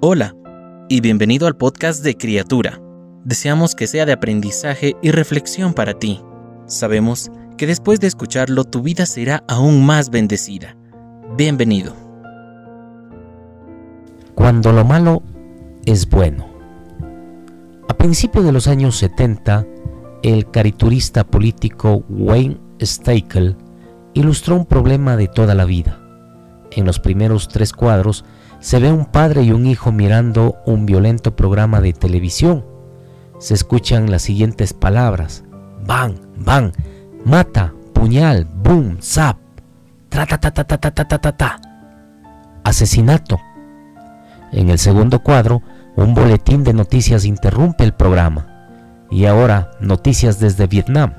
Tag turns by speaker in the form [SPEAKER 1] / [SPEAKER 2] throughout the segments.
[SPEAKER 1] Hola y bienvenido al podcast de Criatura. Deseamos que sea de aprendizaje y reflexión para ti. Sabemos que después de escucharlo tu vida será aún más bendecida. Bienvenido.
[SPEAKER 2] Cuando lo malo es bueno. A principios de los años 70, el cariturista político Wayne Steichel ilustró un problema de toda la vida. En los primeros tres cuadros se ve un padre y un hijo mirando un violento programa de televisión. Se escuchan las siguientes palabras: van, van, mata, puñal, boom, zap, tra ta ta ta ta ta ta ta ta, asesinato. En el segundo cuadro, un boletín de noticias interrumpe el programa. Y ahora, noticias desde Vietnam.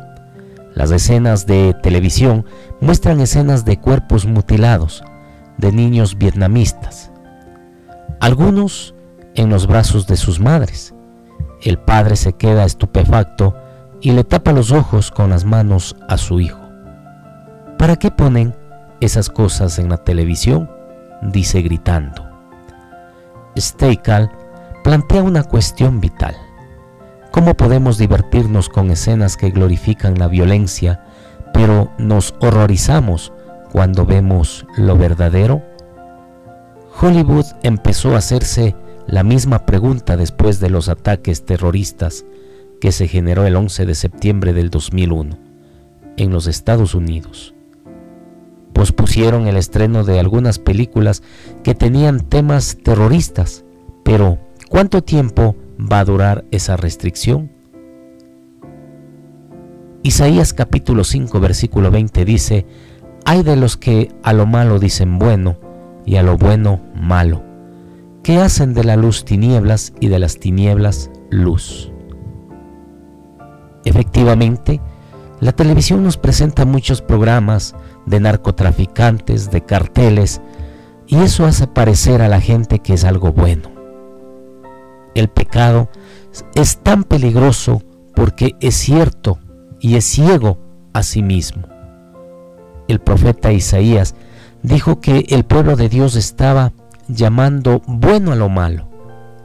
[SPEAKER 2] Las escenas de televisión muestran escenas de cuerpos mutilados, de niños vietnamistas. Algunos en los brazos de sus madres. El padre se queda estupefacto y le tapa los ojos con las manos a su hijo. ¿Para qué ponen esas cosas en la televisión? dice gritando. Steikal plantea una cuestión vital. ¿Cómo podemos divertirnos con escenas que glorifican la violencia, pero nos horrorizamos cuando vemos lo verdadero? Hollywood empezó a hacerse la misma pregunta después de los ataques terroristas que se generó el 11 de septiembre del 2001 en los Estados Unidos. Pospusieron el estreno de algunas películas que tenían temas terroristas, pero ¿cuánto tiempo va a durar esa restricción? Isaías capítulo 5 versículo 20 dice, hay de los que a lo malo dicen bueno y a lo bueno malo, que hacen de la luz tinieblas y de las tinieblas luz. Efectivamente, la televisión nos presenta muchos programas de narcotraficantes, de carteles, y eso hace parecer a la gente que es algo bueno. El pecado es tan peligroso porque es cierto y es ciego a sí mismo. El profeta Isaías dijo que el pueblo de Dios estaba llamando bueno a lo malo.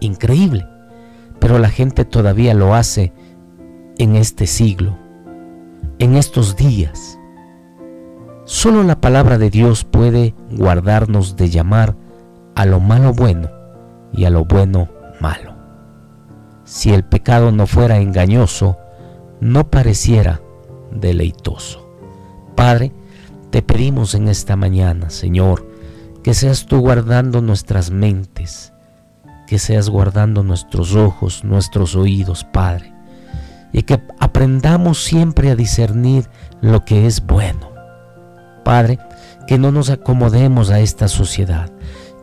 [SPEAKER 2] Increíble. Pero la gente todavía lo hace en este siglo, en estos días. Solo la palabra de Dios puede guardarnos de llamar a lo malo bueno y a lo bueno malo. Si el pecado no fuera engañoso, no pareciera deleitoso. Padre, te pedimos en esta mañana, Señor, que seas tú guardando nuestras mentes, que seas guardando nuestros ojos, nuestros oídos, Padre, y que aprendamos siempre a discernir lo que es bueno. Padre, que no nos acomodemos a esta sociedad,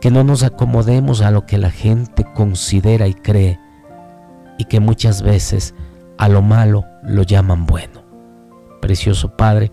[SPEAKER 2] que no nos acomodemos a lo que la gente considera y cree, y que muchas veces a lo malo lo llaman bueno. Precioso Padre,